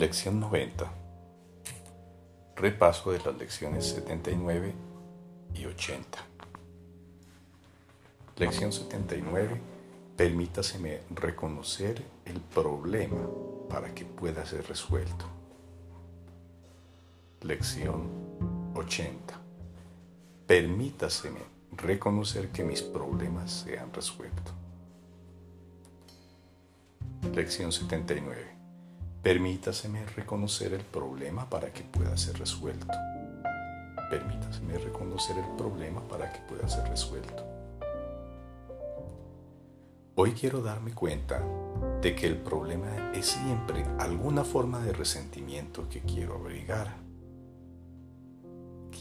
Lección 90. Repaso de las lecciones 79 y 80. Lección 79. Permítaseme reconocer el problema para que pueda ser resuelto. Lección 80. Permítaseme reconocer que mis problemas se han resuelto. Lección 79. Permítaseme reconocer el problema para que pueda ser resuelto. Permítaseme reconocer el problema para que pueda ser resuelto. Hoy quiero darme cuenta de que el problema es siempre alguna forma de resentimiento que quiero abrigar.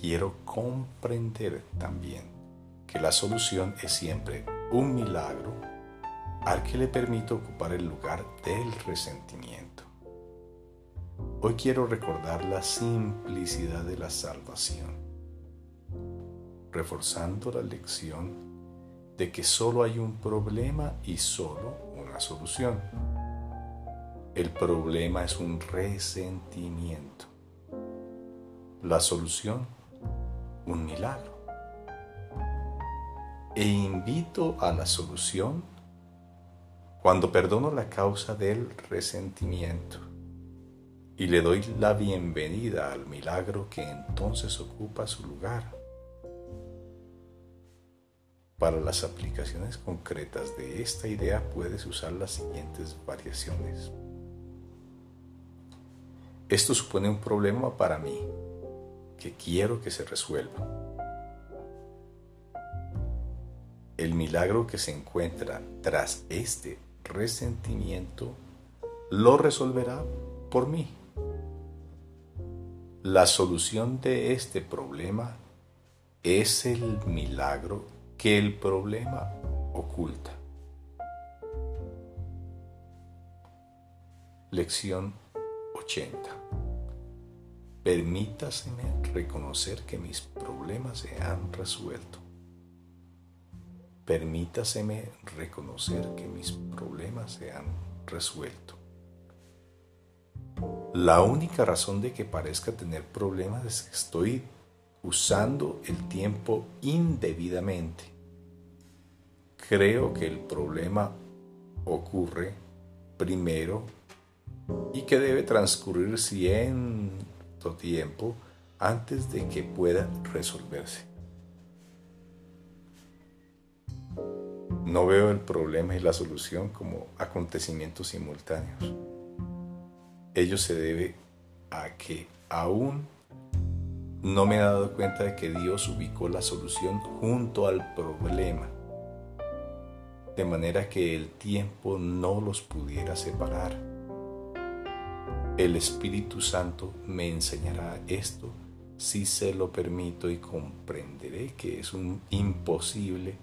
Quiero comprender también que la solución es siempre un milagro al que le permito ocupar el lugar del resentimiento. Hoy quiero recordar la simplicidad de la salvación, reforzando la lección de que solo hay un problema y solo una solución. El problema es un resentimiento. La solución, un milagro. E invito a la solución cuando perdono la causa del resentimiento y le doy la bienvenida al milagro que entonces ocupa su lugar. Para las aplicaciones concretas de esta idea puedes usar las siguientes variaciones. Esto supone un problema para mí que quiero que se resuelva. El milagro que se encuentra tras este resentimiento lo resolverá por mí. La solución de este problema es el milagro que el problema oculta. Lección 80. Permítaseme reconocer que mis problemas se han resuelto. Permítaseme reconocer que mis problemas se han resuelto. La única razón de que parezca tener problemas es que estoy usando el tiempo indebidamente. Creo que el problema ocurre primero y que debe transcurrir cierto tiempo antes de que pueda resolverse. No veo el problema y la solución como acontecimientos simultáneos ello se debe a que aún no me he dado cuenta de que Dios ubicó la solución junto al problema, de manera que el tiempo no los pudiera separar. El Espíritu Santo me enseñará esto si se lo permito y comprenderé que es imposible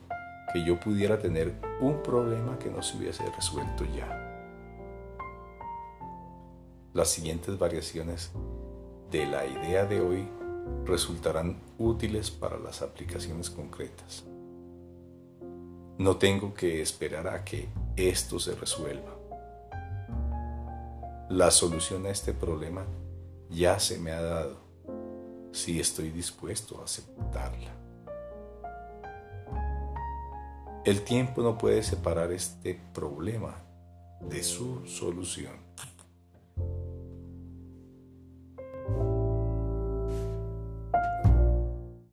que yo pudiera tener un problema que no se hubiese resuelto ya. Las siguientes variaciones de la idea de hoy resultarán útiles para las aplicaciones concretas. No tengo que esperar a que esto se resuelva. La solución a este problema ya se me ha dado si estoy dispuesto a aceptarla. El tiempo no puede separar este problema de su solución.